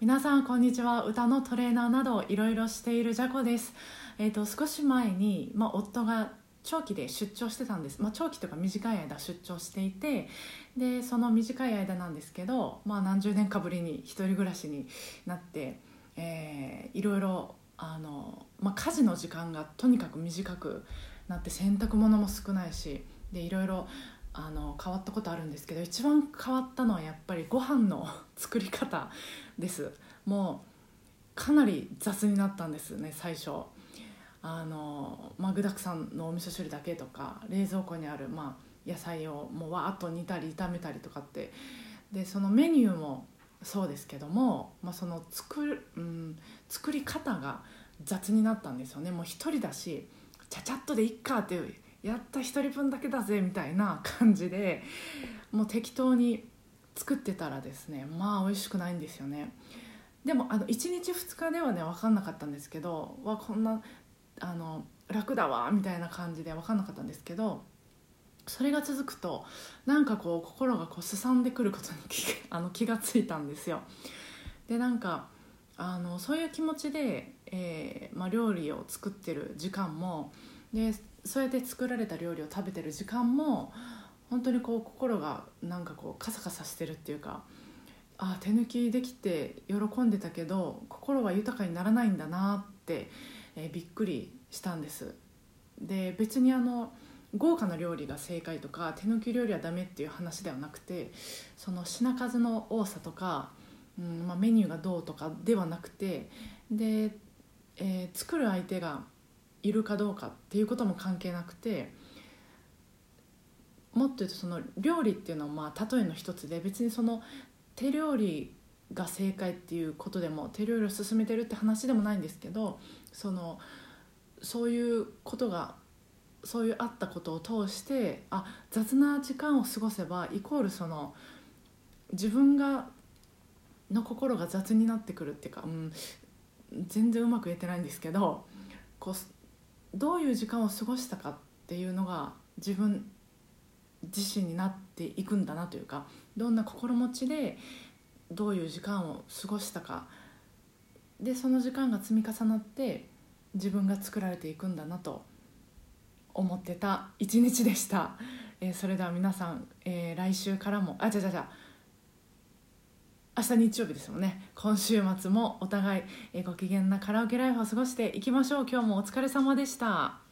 皆さんこんにちは。歌のトレーナーなどいろいろしているジャコです、えー、と少し前に、まあ、夫が長期で出張してたんです、まあ、長期というか短い間出張していてでその短い間なんですけど、まあ、何十年かぶりに一人暮らしになって、えーいろいろあの、まあ、家事の時間がとにかく短くなって洗濯物も少ないしでいろいろあの変わったことあるんですけど一番変わったのはやっぱりご飯の作り方です。もうかなり雑になったんですね最初。あの、まあ、具だくさんのお味噌汁だけとか冷蔵庫にある、まあ、野菜をもうわーっと煮たり炒めたりとかって。でそのメニューもそうですけども、まあ、その作る、うん、作り方が雑になったんですよね。もう一人だしちゃちゃっとでいっかっていうやった一人分だけだぜみたいな 感じでもう適当に作ってたらですねまあ美味しくないんですよね。でもあの1日2日ではね分かんなかったんですけどわこんなあの楽だわみたいな感じで分かんなかったんですけどそれが続くとなんかこう心がこうすさんでくることに気 あの気がついたんですよ。でなんかあのそういう気持ちで、えーまあ、料理を作ってる時間もでそうやって作られた料理を食べてる時間も本当にこう心がなんかこうカサカサしてるっていうかあ手抜きできて喜んでたけど心は豊かにならないんだなって、えーびっくりしたんです。で別にあの豪華な料理が正解とか手抜き料理はダメっていう話ではなくてその品数の多さとか、うんまあ、メニューがどうとかではなくてで、えー作る相手がいるかどうかっていうことも関係なくてもっと言うとその料理っていうのはまあ例えの一つで別にその手料理が正解っていうことでも手料理を進めてるって話でもないんですけどそのそういうことがそういうあったことを通してあ雑な時間を過ごせばイコールその自分がの心が雑になってくるっていうか、うん、全然うまく言えてないんですけどこうどういう時間を過ごしたかっていうのが自分自身になっていくんだなというかどんな心持ちでどういう時間を過ごしたか。でその時間が積み重なって自分が作られていくんだなと思ってた一日でした、えーそれでは皆さん、えー来週からもあじゃじゃじゃ明日日曜日ですもんね。今週末もお互い、えご機嫌なカラオケライフを過ごしていきましょう。今日もお疲れ様でした。